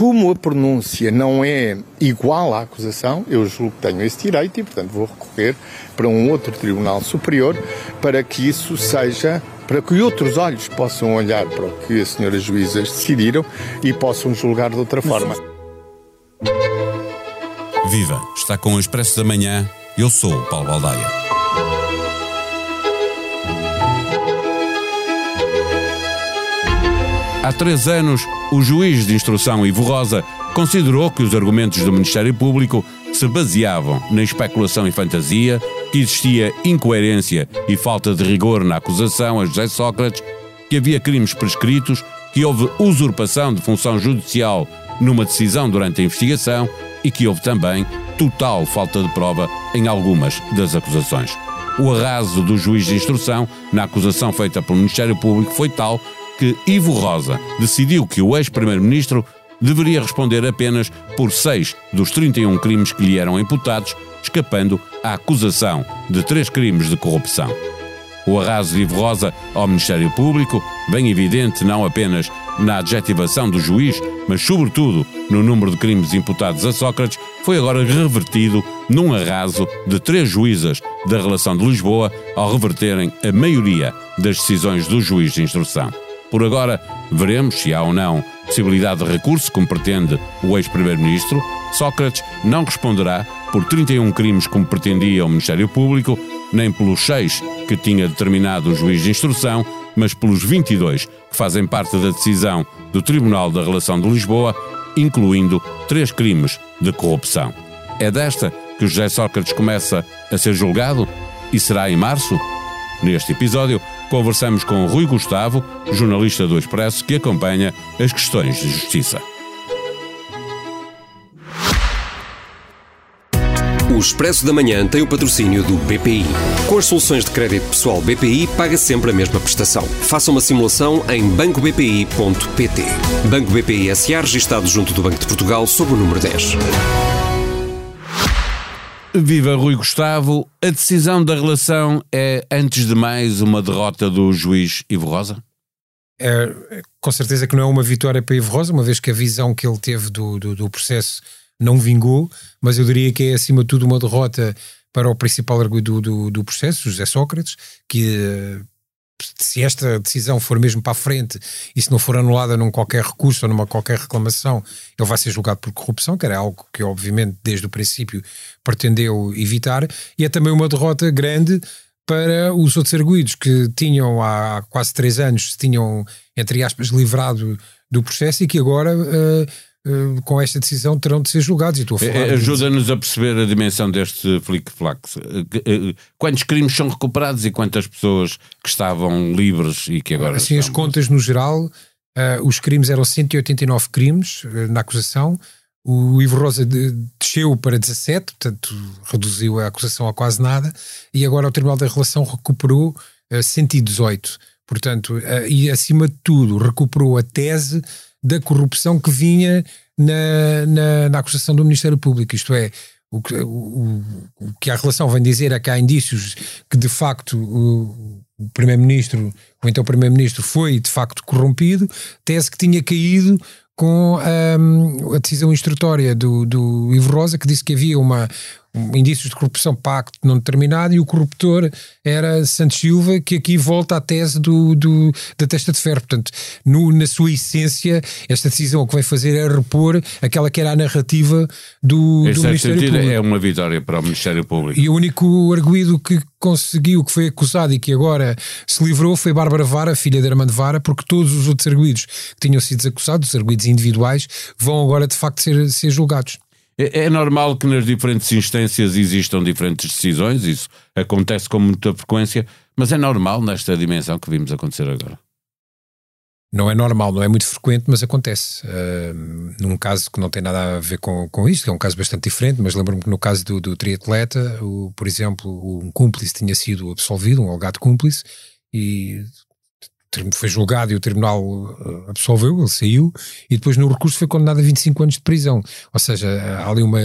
como a pronúncia não é igual à acusação, eu julgo que tenho esse direito e, portanto, vou recorrer para um outro tribunal superior para que isso seja para que outros olhos possam olhar para o que as senhoras juízas decidiram e possam julgar de outra forma. Viva! Está com o Expresso da Manhã. Eu sou o Paulo Baldaia. Há três anos, o juiz de instrução Ivo Rosa considerou que os argumentos do Ministério Público se baseavam na especulação e fantasia, que existia incoerência e falta de rigor na acusação a José Sócrates, que havia crimes prescritos, que houve usurpação de função judicial numa decisão durante a investigação e que houve também total falta de prova em algumas das acusações. O arraso do juiz de instrução na acusação feita pelo Ministério Público foi tal que Ivo Rosa decidiu que o ex-primeiro-ministro deveria responder apenas por seis dos 31 crimes que lhe eram imputados, escapando à acusação de três crimes de corrupção. O arraso de Ivo Rosa ao Ministério Público, bem evidente não apenas na adjetivação do juiz, mas sobretudo no número de crimes imputados a Sócrates, foi agora revertido num arraso de três juízas da relação de Lisboa ao reverterem a maioria das decisões do juiz de instrução. Por agora, veremos se há ou não possibilidade de recurso, como pretende o ex-primeiro-ministro. Sócrates não responderá por 31 crimes como pretendia o Ministério Público, nem pelos seis que tinha determinado o juiz de instrução, mas pelos 22 que fazem parte da decisão do Tribunal da Relação de Lisboa, incluindo três crimes de corrupção. É desta que José Sócrates começa a ser julgado e será em março? Neste episódio, conversamos com Rui Gustavo, jornalista do Expresso, que acompanha as questões de justiça. O Expresso da Manhã tem o patrocínio do BPI. Com as soluções de crédito pessoal BPI, paga sempre a mesma prestação. Faça uma simulação em bancobpi.pt. Banco BPI SA, registado junto do Banco de Portugal, sob o número 10. Viva Rui Gustavo. A decisão da relação é, antes de mais, uma derrota do juiz Ivo Rosa? É, com certeza que não é uma vitória para Ivo Rosa, uma vez que a visão que ele teve do, do, do processo não vingou, mas eu diria que é, acima de tudo, uma derrota para o principal arguido do, do, processo, José Sócrates, que se esta decisão for mesmo para a frente e se não for anulada num qualquer recurso ou numa qualquer reclamação, ele vai ser julgado por corrupção, que era algo que, obviamente, desde o princípio pretendeu evitar, e é também uma derrota grande para os outros arguídos que tinham há quase três anos, se tinham, entre aspas, livrado do processo e que agora. Uh, com esta decisão terão de ser julgados. Eh, ajuda-nos a perceber a dimensão deste flick-flack. Uh, quantos crimes são recuperados e quantas pessoas que estavam livres e que agora. Assim, as contas no geral, os crimes eram 189 crimes na acusação. O Ivo Rosa desceu para 17, portanto reduziu a acusação a quase nada, e agora o Tribunal da Relação recuperou 118. Portanto, e acima de tudo, recuperou a tese da corrupção que vinha na, na, na acusação do Ministério Público. Isto é, o que, o, o que a relação vem dizer é que há indícios que de facto o, o Primeiro-Ministro, ou então o Primeiro-Ministro, foi de facto corrompido, tese que tinha caído com um, a decisão instrutória do, do Ivo Rosa, que disse que havia uma, indícios de corrupção pacto não determinado e o corruptor era Santos Silva, que aqui volta à tese do, do da testa de ferro. Portanto, no, na sua essência, esta decisão o que vai fazer é repor aquela que era a narrativa do, do Ministério Público. É uma vitória para o Ministério Público. E o único arguído que conseguiu, que foi acusado e que agora se livrou foi Bárbara Vara, filha de Armando Vara, porque todos os outros arguídos que tinham sido acusados, os arguídos individuais, vão agora de facto ser, ser julgados. É, é, normal que nas diferentes instâncias existam diferentes decisões, isso acontece com muita frequência, mas é normal nesta dimensão que vimos acontecer agora. Não é normal, não é muito frequente, mas acontece. Uh, num caso que não tem nada a ver com, com isto, que é um caso bastante diferente, mas lembro-me que no caso do, do triatleta, o, por exemplo, um cúmplice tinha sido absolvido, um alegado cúmplice, e foi julgado e o tribunal uh, absolveu, ele saiu, e depois no recurso foi condenado a 25 anos de prisão. Ou seja, há ali uma,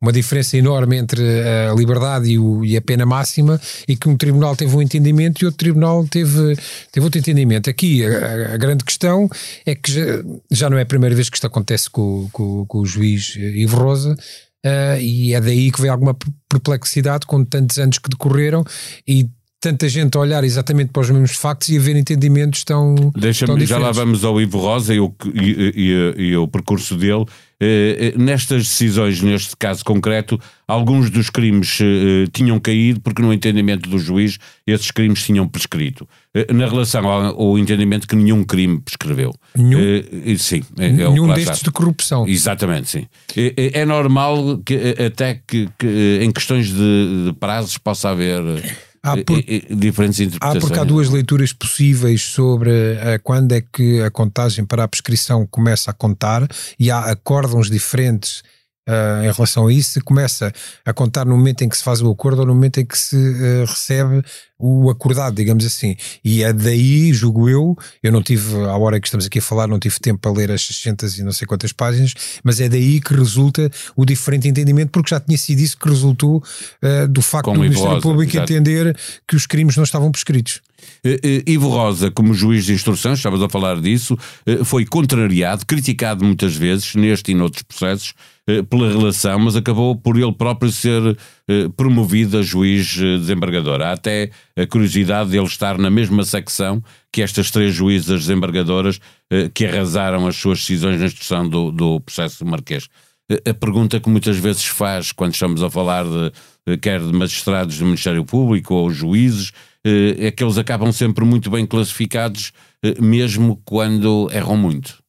uma diferença enorme entre a liberdade e, o, e a pena máxima, e que um tribunal teve um entendimento e outro tribunal teve, teve outro entendimento. Aqui a, a grande questão é que já, já, não é a primeira vez que isto acontece com, com, com o juiz Ivo Rosa. Uh, e é daí que vem alguma perplexidade com tantos anos que decorreram e tanta gente a olhar exatamente para os mesmos factos e a ver entendimentos tão. Deixa-me, já lá vamos ao Ivo Rosa e o, e, e, e o percurso dele. Eh, eh, nestas decisões, neste caso concreto, alguns dos crimes eh, tinham caído porque, no entendimento do juiz, esses crimes tinham prescrito. na relação ao, ao, entendimento que nenhum crime prescreveu. Nenhum, sim, é, nenhum é destes de corrupção. Exatamente, sim. É, é normal que até que, que, em questões de, de prazos possa haver há por, diferentes interpretações. Há porque há duas leituras possíveis sobre uh, quando é que a contagem para a prescrição começa a contar e há acórdãos diferentes uh, em relação a isso, começa a contar no momento em que se faz o acordo ou no momento em que se uh, recebe o acordado, digamos assim. E é daí, julgo eu, eu não tive, à hora que estamos aqui a falar, não tive tempo para ler as 600 e não sei quantas páginas, mas é daí que resulta o diferente entendimento, porque já tinha sido isso que resultou uh, do facto do Ministério Público exato. entender que os crimes não estavam prescritos. Ivo Rosa, como juiz de instrução, estavas a falar disso, foi contrariado, criticado muitas vezes, neste e noutros processos, pela relação, mas acabou por ele próprio ser eh, promovido a juiz eh, desembargador. Há até a curiosidade de ele estar na mesma secção que estas três juízas desembargadoras que arrasaram as suas decisões na instrução do, do processo marquês. A pergunta que muitas vezes faz quando estamos a falar de quer de magistrados do Ministério Público ou juízes, é que eles acabam sempre muito bem classificados, mesmo quando erram muito.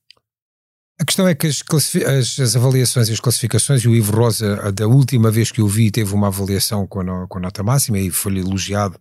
A questão é que as, as, as, avaliações e as classificações, e o Ivo Rosa, da última vez que eu vi, teve uma avaliação com a, com a nota máxima e foi-lhe elogiado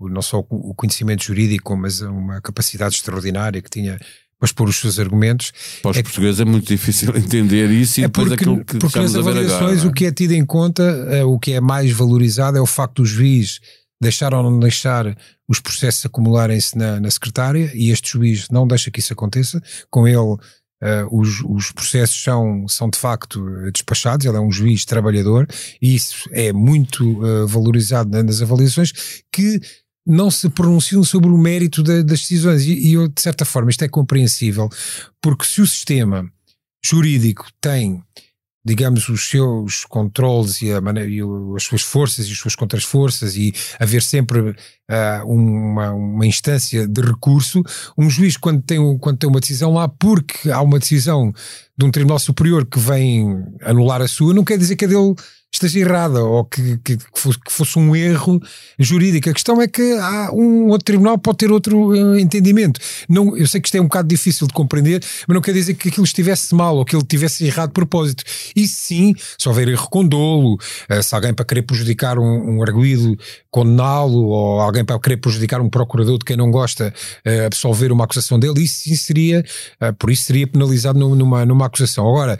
não só o conhecimento jurídico, mas uma capacidade extraordinária que tinha para expor os seus argumentos. Para os é portugueses é muito difícil entender isso e é depois porque, aquilo que porque nas avaliações agora, o que é tido em conta, é, o que é mais valorizado é o facto do juiz deixar ou não deixar os processos acumularem-se na, na secretária e este juiz não deixa que isso aconteça, com ele Uh, os, os, processos são, são de facto despachados, ele é um juiz trabalhador e isso é muito uh, valorizado nas avaliações que não se pronunciam sobre o mérito das decisões. E, e eu, de certa forma isto é compreensível porque se o sistema jurídico tem digamos, os seus controles e, maneira, e as suas forças e as suas contras-forças e haver sempre uh, uma, uma instância de recurso, um juiz quando tem, quando tem uma decisão lá, porque há uma decisão de um tribunal superior que vem anular a sua, não quer dizer que a dele esteja errada ou que, que, que, fosse, que, fosse, um erro jurídico. A questão é que há um outro tribunal pode ter outro uh, entendimento. Não, eu sei que isto é um bocado difícil de compreender, mas não quer dizer que aquilo estivesse mal ou que ele tivesse errado de propósito. E sim, se houver erro com dolo, uh, se alguém para querer prejudicar um, um arguído condená-lo ou alguém para querer prejudicar um procurador de quem não gosta uh, absolver uma acusação dele, isso sim seria, por isso seria penalizado numa, numa acusação. Agora,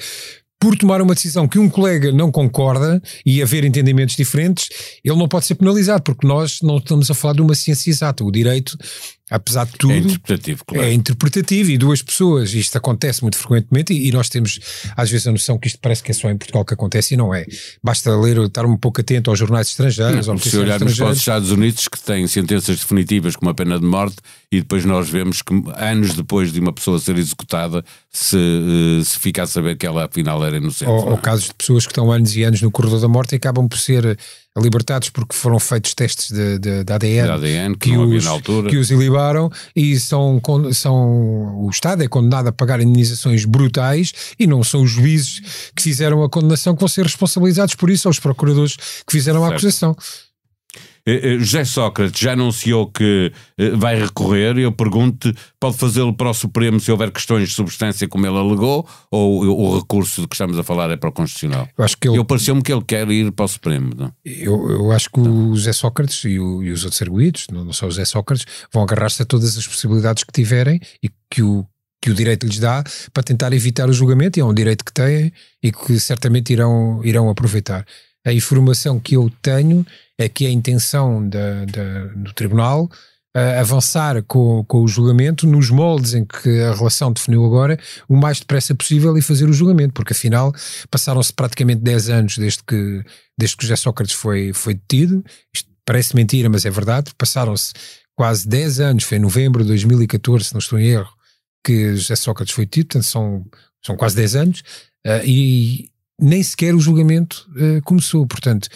por tomar uma decisão que um colega não concorda e haver entendimentos diferentes, ele não pode ser penalizado, porque nós não estamos a falar de uma ciência exata. O direito apesar de tudo, é interpretativo, claro. é interpretativo e duas pessoas, isto acontece muito frequentemente e, e, nós temos às vezes a noção que isto parece que é só em Portugal que acontece e não é. Basta ler, estar um pouco atento aos jornais estrangeiros. Não, se olharmos para os Estados Unidos que têm sentenças definitivas com uma pena de morte e depois nós vemos que anos depois de uma pessoa ser executada se, eh, se fica a saber que ela afinal era inocente. Ou, ou casos de pessoas que estão anos e anos no corredor da morte e acabam por ser libertados porque foram feitos testes de, de, de ADN, de ADN que, que, os, que os ilibaram e são, são o Estado é condenado a pagar indenizações brutais e não são os juízes que fizeram a condenação que vão ser responsabilizados por isso, são os procuradores que fizeram certo. a acusação. Eh, eh, José Sócrates já anunciou que eh, vai recorrer. Eu pergunto: pode fazê-lo para o Supremo se houver questões de substância, como ele alegou, ou o recurso de que estamos a falar é para o Constitucional? Eu, acho que ele... eu pareceu-me que ele quer ir para o Supremo. Não? Eu, eu acho que o José Sócrates e, o, e os outros arguídos, não só o José Sócrates, vão agarrar-se a todas as possibilidades que tiverem e que o que o direito lhes dá para tentar evitar o julgamento, e é um direito que têm e que certamente irão, irão aproveitar. A informação que eu tenho é que a intenção da, da, do Tribunal uh, avançar com, com o julgamento nos moldes em que a relação definiu agora, o mais depressa possível e fazer o julgamento, porque afinal passaram-se praticamente 10 anos desde que, desde que José Sócrates foi, foi detido. Isto parece mentira, mas é verdade. Passaram-se quase 10 anos, foi em novembro de 2014, se não estou em erro, que José Sócrates foi detido, portanto são, são quase 10 anos, uh, e nem sequer o julgamento uh, começou. Portanto,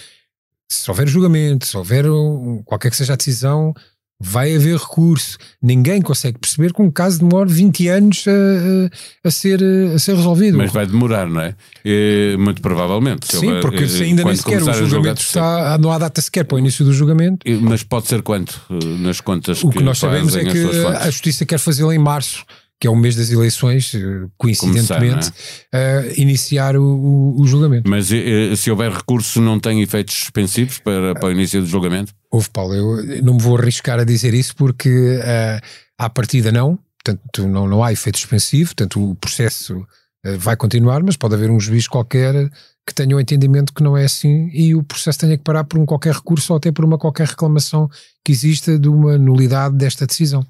se houver julgamento, se houver um, qualquer que seja a decisão, vai haver recurso. Ninguém consegue perceber que um caso demora 20 anos a, a, ser, a ser resolvido. Mas vai demorar, não é? é muito provavelmente. Sim, houver, porque se ainda nem sequer o julgamento está, não há data sequer para o início do julgamento. Mas pode ser quanto eh, nas contas O que, que nós sabemos é que a Justiça quer fazê-lo em março que é o mês das eleições, eh, coincidentemente, é? uh, iniciar o, o, o, julgamento. Mas uh, se houver recurso, não tem efeitos suspensivos para, para o início do julgamento? Houve, Paulo, eu não me vou arriscar a dizer isso porque uh, à partida não, portanto não, não há efeito suspensivo, portanto o processo uh, vai continuar, mas pode haver um juiz qualquer que tenha o um entendimento que não é assim e o processo tenha que parar por um qualquer recurso ou até por uma qualquer reclamação que exista de uma nulidade desta decisão.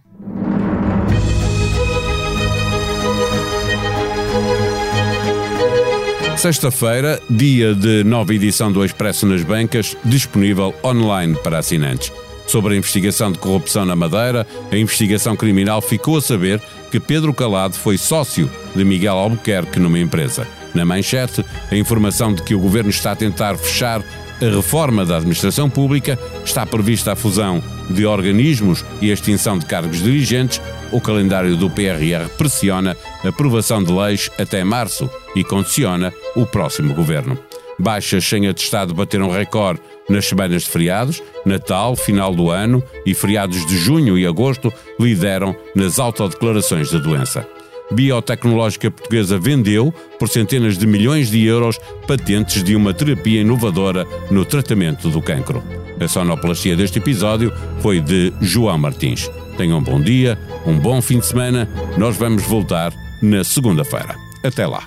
Sexta-feira, dia de nova edição do Expresso nas Bancas, disponível online para assinantes. Sobre a investigação de corrupção na Madeira, a investigação criminal ficou a saber que Pedro Calado foi sócio de Miguel Albuquerque numa empresa. Na manchete, a informação de que o governo está a tentar fechar a reforma da administração pública, está prevista a fusão de organismos e a extinção de cargos dirigentes, o calendário do PRR pressiona a aprovação de leis até março e condiciona o próximo governo. Baixas sem atestado bateram recorde nas semanas de feriados, Natal, final do ano e feriados de junho e agosto lideram nas autodeclarações da doença. Biotecnológica Portuguesa vendeu, por centenas de milhões de euros, patentes de uma terapia inovadora no tratamento do cancro. A sonoplastia deste episódio foi de João Martins. Tenham um bom dia, um bom fim de semana. Nós vamos voltar na segunda-feira. Até lá.